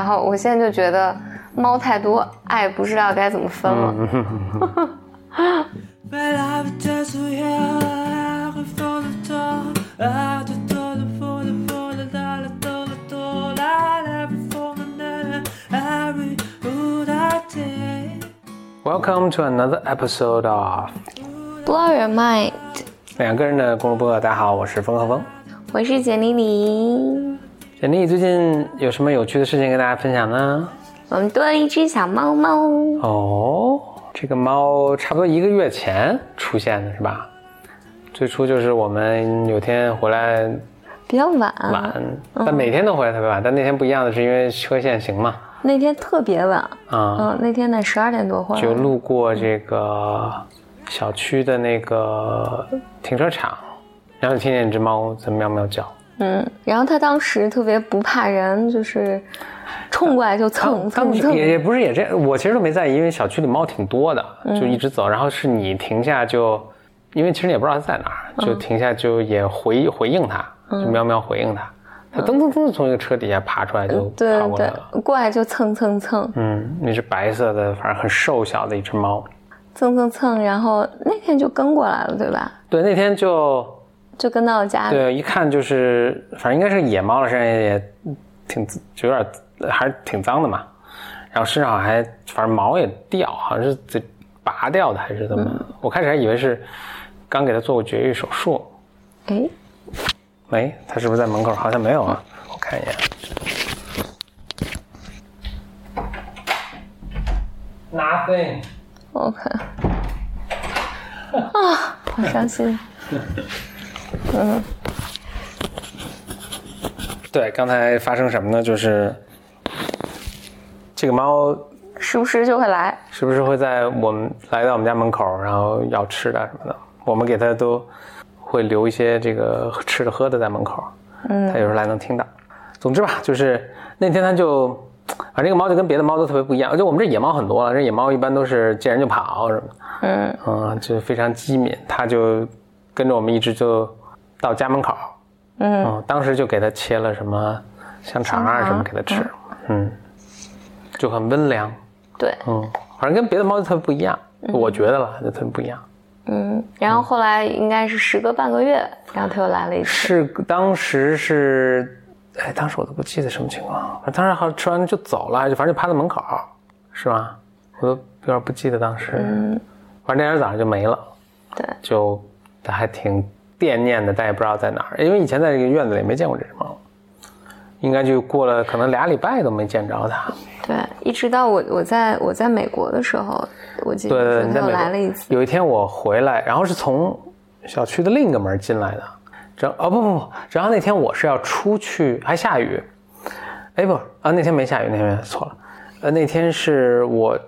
然后我现在就觉得猫太多，爱不知道该怎么分了。Welcome to another episode of Blow your mind，两个人的公路播客。大家好，我是风和风。我是简丽丽。简历最近有什么有趣的事情跟大家分享呢？我们多了一只小猫猫，哦，这个猫差不多一个月前出现的是吧？最初就是我们有天回来比较晚，晚，但每天都回来特别晚，但那天不一样的是因为车限行嘛，那天特别晚，啊、嗯，那天得十二点多回来，就路过这个小区的那个停车场，然后就听见一只猫在喵喵叫。嗯，然后他当时特别不怕人，就是冲过来就蹭蹭蹭，也也不是也这样，我其实都没在意，因为小区里猫挺多的，就一直走。然后是你停下就，因为其实你也不知道它在哪儿，就停下就也回回应它，就喵喵回应它。它噔噔噔从一个车底下爬出来就对对跑过来了。对，过来就蹭蹭蹭嗯，那只白色的，反正很瘦小的一只猫。蹭蹭蹭，然后那天就跟过来了，对吧？对，那天就就跟到了家里，对，一看就是，反正应该是野猫了，身上也挺就有点还是挺脏的嘛。然后身上还反正毛也掉，好像是得拔掉的还是怎么？我开始还以为是刚给它做过绝育手术，哎，没，它是不是在门口？好像没有啊，我看一眼。Nothing。我看，啊，好伤心，对，刚才发生什么呢？就是这个猫时不时就会来，时不时会在我们来到我们家门口，然后要吃的什么的？我们给它都会留一些这个吃的喝的在门口，嗯，它有时候来能听到。总之吧，就是那天它就，反正这个猫就跟别的猫都特别不一样，而且我们这野猫很多了，这野猫一般都是见人就跑什么的，嗯嗯，就非常机敏，它就跟着我们一直就到家门口，嗯，嗯，当时就给它切了什么香肠啊什么给它吃，嗯，就很温良。对，嗯，反正跟别的猫就特别不一样，我觉得了，就特别不一样。嗯，然后后来应该是时隔半个月，然后他又来了一次，是当时是，哎，当时我都不记得什么情况，反正当时好像吃完就走了，就反正就趴在门口，是吧？我都有点不记得当时，嗯，反正那天早上就没了，对，就还挺惦念的，但也不知道在哪儿，因为以前在这个院子里没见过这只猫，应该就过了可能俩礼拜都没见着它。对，一直到我我在我在美国的时候，我记对对对，来了一次，有一天我回来，然后是从小区的另一个门进来的。这哦不不不，然后那天我是要出去，还下雨。哎不啊，那天没下雨，那天错了。呃，那天是我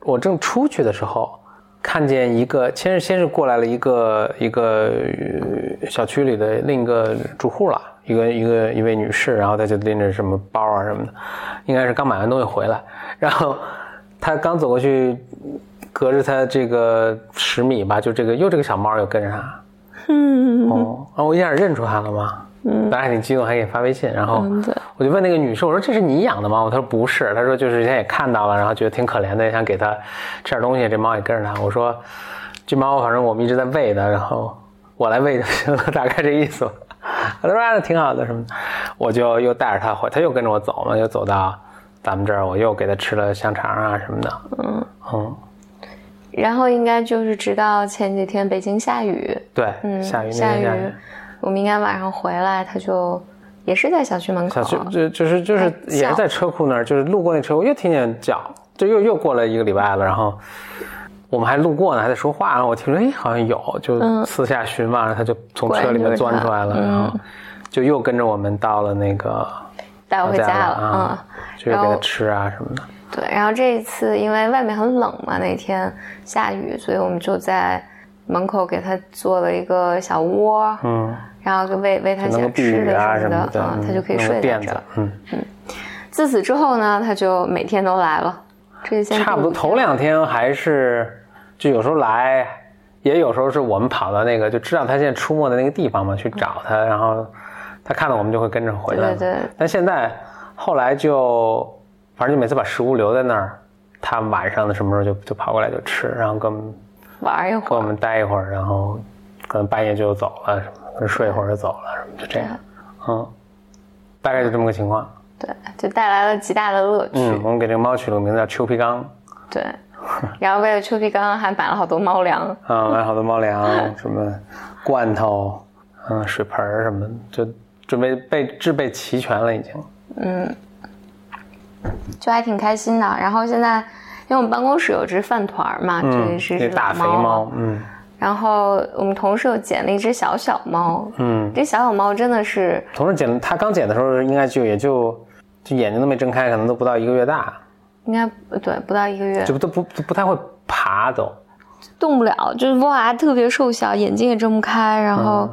我正出去的时候，看见一个，先是先是过来了一个一个呃小区里的另一个住户了，一个一个一位女士，然后她就拎着什么包啊什么的，应该是刚买完东西回来，然后她刚走过去，隔着她这个十米吧，就这个又这个小猫又跟着她，嗯。哦，然后我一下认出她了嘛，嗯，当时还挺激动，还给你发微信，然后我就问那个女士，我说这是你养的吗？她说不是，她说就是之前也看到了，然后觉得挺可怜的，也想给它吃点东西，这猫也跟着它。我说这猫反正我们一直在喂的，然后我来喂就行了，大概这意思。他说啊那挺好的什么的，我就又带着它回，它又跟着我走嘛，又走到咱们这儿，我又给它吃了香肠啊什么的，嗯，嗯，然后应该就是直到前几天北京下雨，对，嗯，下雨那下天下雨雨，我们应该晚上回来，他就也是在小区门口小，区就就是就是也是在车库那儿，就是路过那车库又听见叫，就又又过了一个礼拜了，然后我们还路过呢，还在说话，然后我听说哎好像有，就嗯私下寻嘛，然后他就从车里面钻出来了，然后就又跟着我们到了那个带我回家了，啊，就又给他吃啊什么的，嗯，对。然后这一次因为外面很冷嘛，那天下雨，所以我们就在门口给他做了一个小窝，嗯，然后就喂喂他就能够避些吃的什么的，嗯他就可以睡在这儿。，垫子嗯。自此之后呢，他就每天都来了，这差不多头两天还是就有时候来，也有时候是我们跑到那个就知道他现在出没的那个地方嘛，去找他，然后他看到我们就会跟着回来嘛。对对但现在后来就反正就每次把食物留在那儿，他晚上的什么时候就就跑过来就吃，然后跟玩一会儿，跟我们待一会儿，然后可能半夜就走了，什么睡一会儿就走了，什么就这样，嗯，大概就这么个情况。对，就带来了极大的乐趣。嗯，我们给这个猫取了个名字叫秋皮刚，对，然后为了秋皮刚还买了好多猫粮。啊，买好多猫粮，什么罐头，嗯，水盆儿什么的，就准备备制备齐全了已经。嗯就还挺开心的。然后现在，因为我们办公室有只饭团儿嘛，这嗯，是只那大肥猫猫，嗯然后我们同事又捡了一只小小猫，嗯，这小小猫真的是，同事捡他刚捡的时候，应该就也就就眼睛都没睁开，可能都不到一个月大，应该对不到一个月就都不都不太会爬都。动不了，就是哇特别瘦小，眼睛也睁不开，然后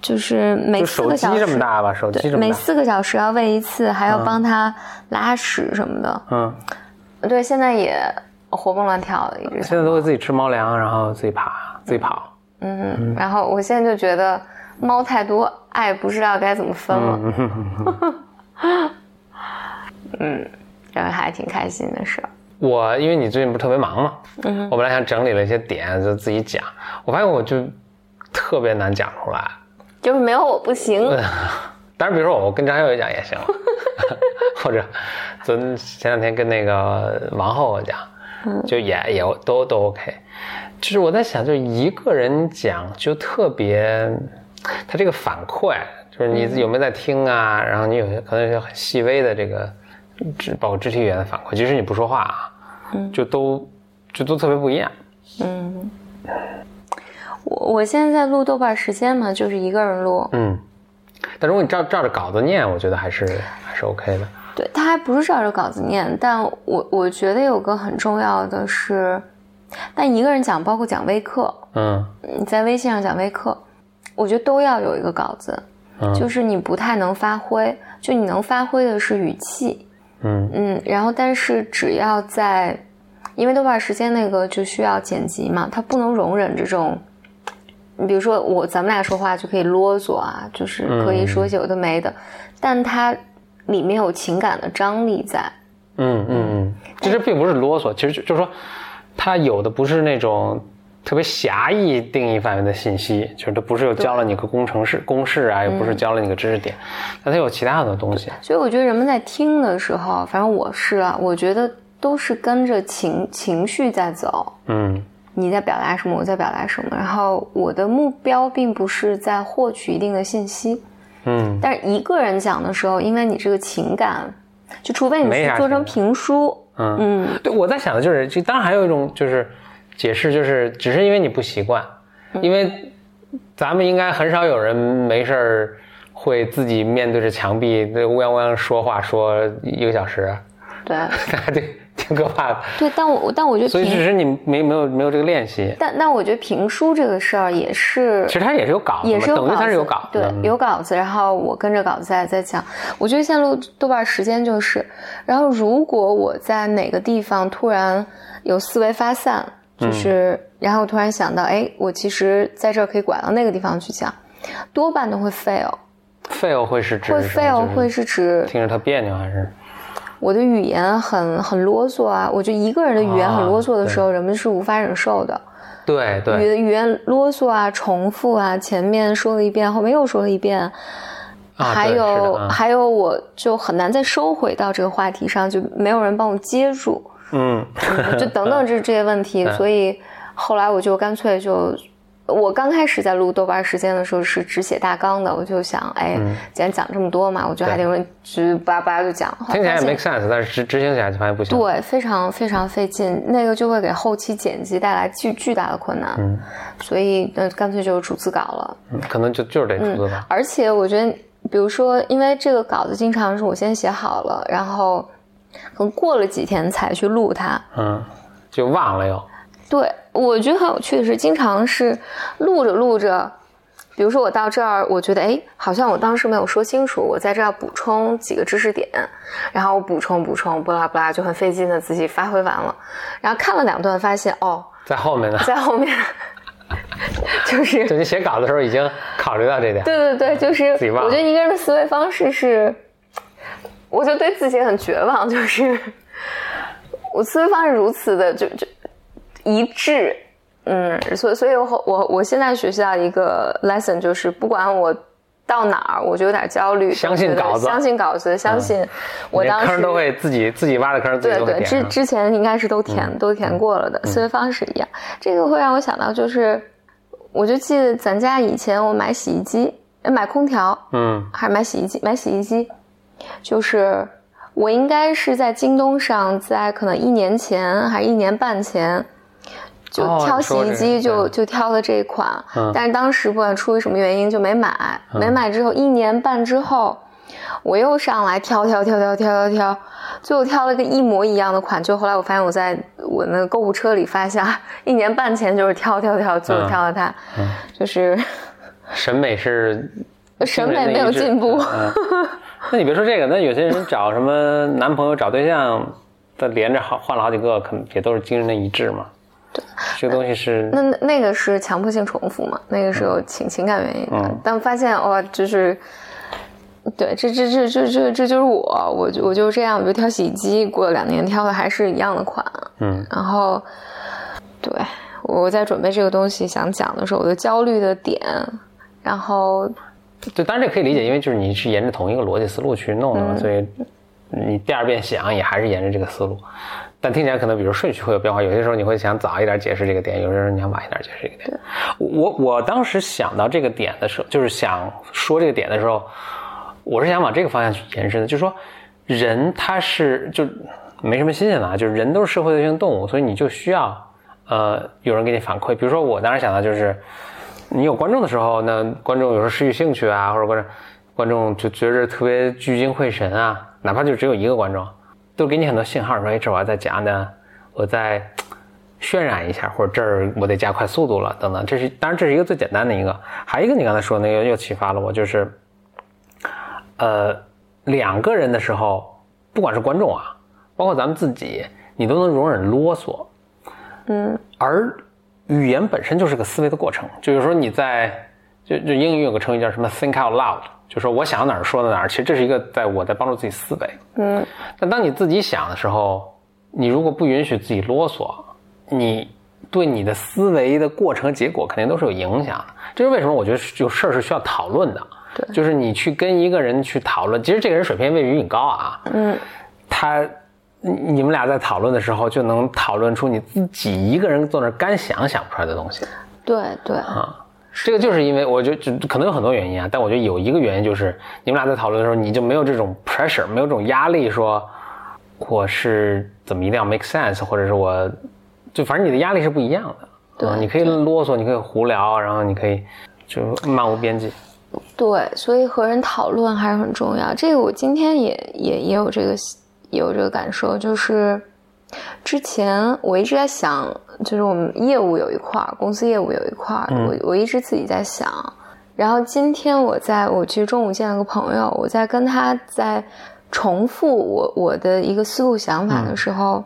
就是每四个小时这么大吧，手机，这么大。每四个小时要喂一次，还要帮它拉屎什么的。嗯，对，现在也活蹦乱跳的一只小现在都会自己吃猫粮，然后自己爬，自己跑。嗯，然后我现在就觉得猫太多，爱不知道该怎么分了。嗯，这还挺开心的事儿。我因为你最近不是特别忙嘛，嗯我本来想整理了一些点，就自己讲，我发现我就特别难讲出来。就是没有我不行。当然，比如说我跟张小伟讲也行，或者昨前两天跟那个王后讲，就也也都都 OK。就是我在想，就一个人讲就特别，他这个反馈，就是你有没有在听啊？然后你有些可能有些很细微的这个肢，包括肢体语言的反馈，即使你不说话啊，就都就都特别不一样。嗯我我现在在录豆瓣时间嘛，就是一个人录。嗯，但如果你照照着稿子念，我觉得还是还是 OK 的。对，他还不是照着稿子念，但我我觉得有个很重要的是，但一个人讲，包括讲微课，嗯。你在微信上讲微课，我觉得都要有一个稿子，嗯。就是你不太能发挥，就你能发挥的是语气，嗯。嗯，然后但是只要在，因为豆瓣时间那个就需要剪辑嘛，它不能容忍这种，你比如说我咱们俩说话就可以啰嗦啊，就是可以说些有的没的，但它里面有情感的张力在，嗯嗯嗯，其实并不是啰嗦，其实就就是说，它有的不是那种特别狭义定义范围的信息，就是它不是又教了你个工程式公式啊，也不是教了你个知识点，但它有其他的东西。所以我觉得人们在听的时候，反正我是啊，我觉得都是跟着情情绪在走。嗯你在表达什么，我在表达什么，然后我的目标并不是在获取一定的信息，嗯。但是一个人讲的时候，因为你这个情感，就除非你做成评书，嗯，嗯，对，我在想的就是，这当然还有一种就是解释，就是只是因为你不习惯，因为咱们应该很少有人没事儿会自己面对着墙壁那乌泱乌泱说话说一个小时，对。还挺 挺可怕的。对，但我但我觉得所以只评，是你没没有没有这个练习，但但我觉得评书这个事儿也是其实它也是有稿子，也是有稿子，等于它是有稿子对的，，有稿子，然后我跟着稿子在在讲。我觉得现在录豆瓣时间就是，然后如果我在哪个地方突然有思维发散，就是，然后突然想到，哎，我其实在这儿可以拐到那个地方去讲，多半都会 fail，fail 会是指会 fail 会是指听着它别扭还是我的语言很很啰嗦啊。我觉得一个人的语言很啰嗦的时候，人们是无法忍受的。语对对语语言啰嗦啊，重复啊，前面说了一遍，后面又说了一遍，啊还有、嗯还有，我就很难再收回到这个话题上，就没有人帮我接住，嗯就等等这这些问题，所以后来我就干脆就。我刚开始在录豆瓣时间的时候是只写大纲的，我就想，哎，既然讲这么多嘛，我就还得用直叭叭就讲。听起来也 make sense，但是执执行起来就发现不行。对，非常非常费劲，那个就会给后期剪辑带来巨巨大的困难。嗯，所以那干脆就是逐字稿了。嗯可能就就是得逐字稿。而且我觉得，比如说，因为这个稿子经常是我先写好了，然后可能过了几天才去录它。嗯，就忘了又。对，我觉得很有趣的是，经常是录着录着，比如说我到这儿，我觉得哎，好像我当时没有说清楚，我在这儿补充几个知识点，然后我补充补充，不拉不拉，就很费劲的自己发挥完了，然后看了两段，发现哦，在后面呢，在后面 就是就你写稿的时候已经考虑到这点。对对对，就是我觉得一个人的思维方式是，我我就对自己很绝望，就是 我思维方式如此的就就一致，嗯，所以所以我我我现在学习到一个 lesson 就是，不管我到哪儿，我就有点焦虑，相信稿子嗯相信稿子，相信我当时都会自己自己挖的坑，自己对对，之。之前应该是都填、都填过了的，思维方式一样。这个会让我想到，就是我就记得咱家以前我买洗衣机，呃买空调，嗯还是买洗衣机，买洗衣机，就是我应该是在京东上，在可能一年前还是一年半前。就哦挑洗衣机就、对。就挑了这一款，嗯。但是当时不管出于什么原因就没买，没买之后一年半之后，我又上来挑挑挑挑挑挑挑，最后挑了个一模一样的款，就后来我发现我在我那个购物车里发现，一年半前就是挑挑挑，最后挑了它，就是审美是 审美没有进步。嗯，那你别说这个，那有些人找什么男朋友、找对象，他连着好换了好几个，可能也都是惊人的一致嘛。对，这个东西是那那那个是强迫性重复嘛？那个是有情情感原因的，嗯但发现哇，就是。对，这这这这这这就是我，我就我就这样，我就挑洗衣机，过了两年挑的还是一样的款，嗯然后，对我在准备这个东西想讲的时候，我的焦虑的点，然后对，当然这可以理解，因为就是你是沿着同一个逻辑思路去弄的嘛，所以你第二遍想也还是沿着这个思路，但听起来可能比如顺序会有变化，有些时候你会想早一点解释这个点，有些时候你想晚一点解释这个点。我我当时想到这个点的时候，就是想说这个点的时候，我是想往这个方向去延伸的，就是说人他是就没什么新鲜的啊，就是人都是社会性动物，所以你就需要呃有人给你反馈。比如说我当时想到就是。你有观众的时候，那观众有时候失去兴趣啊，或者观众观众就觉着特别聚精会神啊，哪怕就只有一个观众，都给你很多信号，说哎，这我要再讲的，我再渲染一下，或者这儿我得加快速度了，等等。这是当然这是一个最简单的一个，还有一个你刚才说那个又启发了我，就是呃两个人的时候，不管是观众啊，包括咱们自己，你都能容忍啰嗦，嗯。而语言本身就是个思维的过程，就是说你在就就英语有个成语叫什么 think out loud，就说我想到哪儿说到哪儿，其实这是一个在我在帮助自己思维。嗯但当你自己想的时候，你如果不允许自己啰嗦，你对你的思维的过程结果肯定都是有影响的。这是为什么？我觉得有事儿是需要讨论的。对就是你去跟一个人去讨论，其实这个人水平未必比你高啊，嗯他你你们俩在讨论的时候，就能讨论出你自己一个人坐那儿干想想不出来的东西。对对，啊，这个就是因为我觉得就可能有很多原因啊，但我觉得有一个原因就是你们俩在讨论的时候，你就没有这种 pressure，没有这种压力，说我是怎么一定要 make sense，或者是我就反正你的压力是不一样的。对啊你可以啰嗦，你可以胡聊，然后你可以就漫无边际。对，所以和人讨论还是很重要。这个我今天也也也有这个也有这个感受，就是之前我一直在想，就是我们业务有一块儿，公司业务有一块儿，我我一直自己在想。然后今天我在我去中午见了个朋友，我在跟他在重复我我的一个思路想法的时候，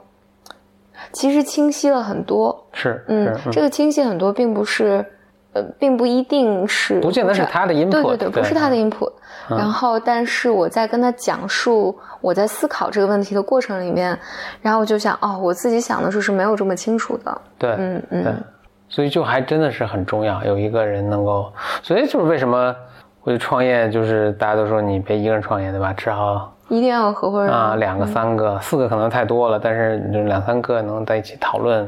其实清晰了很多。是，嗯是，这个清晰很多，并不是，呃，并不一定是，不见得是他的 input，对对对，不是他的对 input。然后，但是我在跟他讲述我在思考这个问题的过程里面，然后我就想，哦，我自己想的时候是没有这么清楚的。对，嗯对嗯，，所以就还真的是很重要，有一个人能够，所以就是为什么我觉得创业就是大家都说你别一个人创业，对吧？至少一定要有合伙人啊两个、三个、四个可能太多了，但是就两三个能在一起讨论，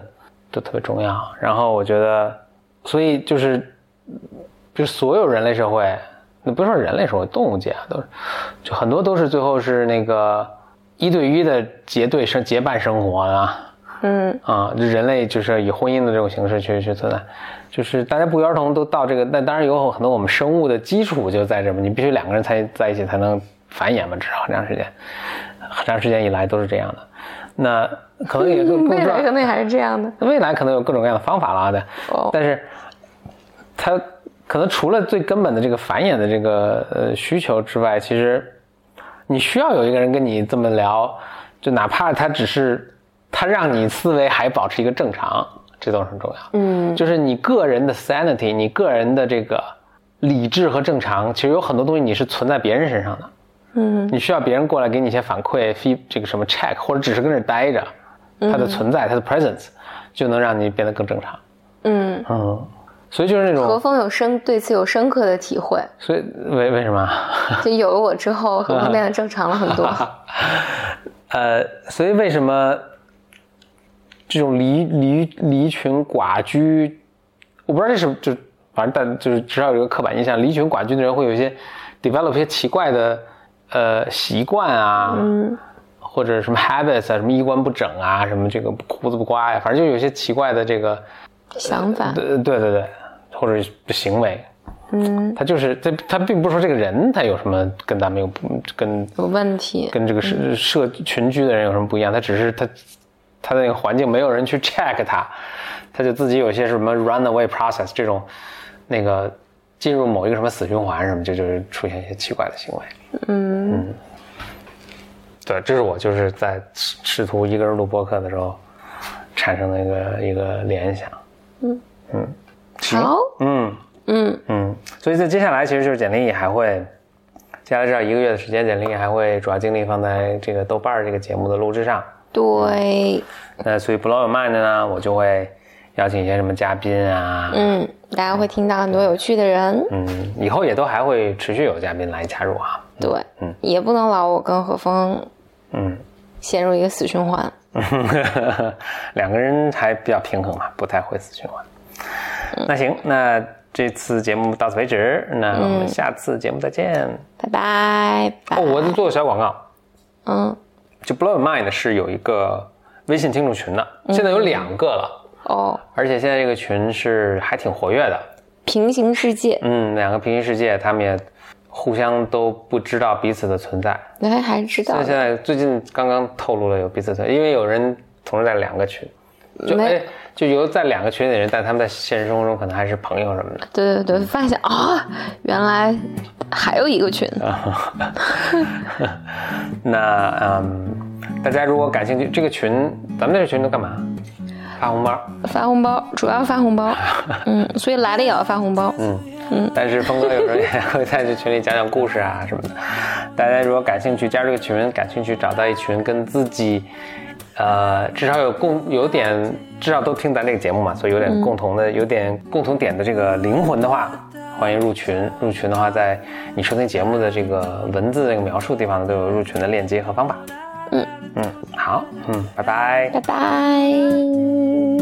都特别重要。然后我觉得，所以就是，就所有人类社会，那不是说人类社会，动物界啊，都是，就很多都是最后是那个一对一的结对生结伴生活啊。嗯啊，就人类就是以婚姻的这种形式去去存在，就是大家不约而同都到这个，那当然有很多我们生物的基础就在这嘛，你必须两个人才在一起才能繁衍嘛，至少很长时间，很长时间以来都是这样的。那可能也更 更未来可能也还是这样的。未来可能有各种各样的方法了啊，对，哦但是它可能除了最根本的这个繁衍的这个呃需求之外，其实你需要有一个人跟你这么聊，就哪怕他只是他让你思维还保持一个正常，这都很重要。嗯就是你个人的 sanity，你个人的这个理智和正常，其实有很多东西你是存在别人身上的。嗯，你需要别人过来给你一些反馈，feed 这个什么 check，或者只是跟这儿待着，它的存在，它的 presence 就能让你变得更正常。嗯，嗯，所以就是那何种，峰有深对此有深刻的体会，所以为为什么？就有了我之后，何峰变得正常了很多。呃，所以为什么这种离离离群寡居，我不知道这是就反正但就是至少有一个刻板印象，离群寡居的人会有一些 develop 一些奇怪的呃习惯啊，嗯或者什么 habits 啊，什么衣冠不整啊，什么这个胡子不刮呀，反正就有些奇怪的这个想法，对对对对，或者行为。嗯，他就是他，他并不是说这个人他有什么跟咱们有不跟有问题。跟这个社社群居的人有什么不一样？他只是他他的那个环境没有人去 check 他，他就自己有些什么 runaway process 这种那个进入某一个什么死循环什么，这就是出现一些奇怪的行为。嗯。对，这是我就是在试试图一个人录播客的时候产生的一个一个联想。嗯。嗯，行。好，嗯。嗯。嗯，所以在接下来其实就是简历还会，接下来这样一个月的时间，简历还会主要精力放在这个豆瓣儿这个节目的录制上。对，那所以 Blow Your Mind 呢，我就会邀请一些什么嘉宾啊，嗯，大家会听到很多有趣的人。嗯，以后也都还会持续有嘉宾来加入啊。对，嗯也不能老我跟何峰嗯，陷入一个死循环。两个人还比较平衡嘛，不太会死循环。那行，那这次节目到此为止，那我们下次节目再见。拜拜，拜哦，我在做个小广告，嗯，就 Blow Mind 是有一个微信听众群的，现在有两个了，哦，而且现在这个群是还挺活跃的。平行世界，嗯，两个平行世界，他们也互相都不知道彼此的存在。哎，还是知道现在最近刚刚透露了有彼此存在，因为有人同时在两个群，就没哎就有在两个群里的人，但他们在现实生活中可能还是朋友什么的。对对对，发现啊，原来还有一个群。那嗯，大家如果感兴趣，这个群咱们这个群都干嘛？发红包。发红包，主要发红包，嗯，所以来了也要发红包。嗯，但是峰哥有时候也会在这群里讲讲故事啊什么的。大家如果感兴趣加入这个群，感兴趣找到一群跟自己，呃，至少有共有点，至少都听咱这个节目嘛，所以有点共同的、有点共同点的这个灵魂的话，欢迎入群。入群的话，在你收听节目的这个文字那个描述地方，都有入群的链接和方法。嗯嗯，好，嗯，拜拜。拜拜。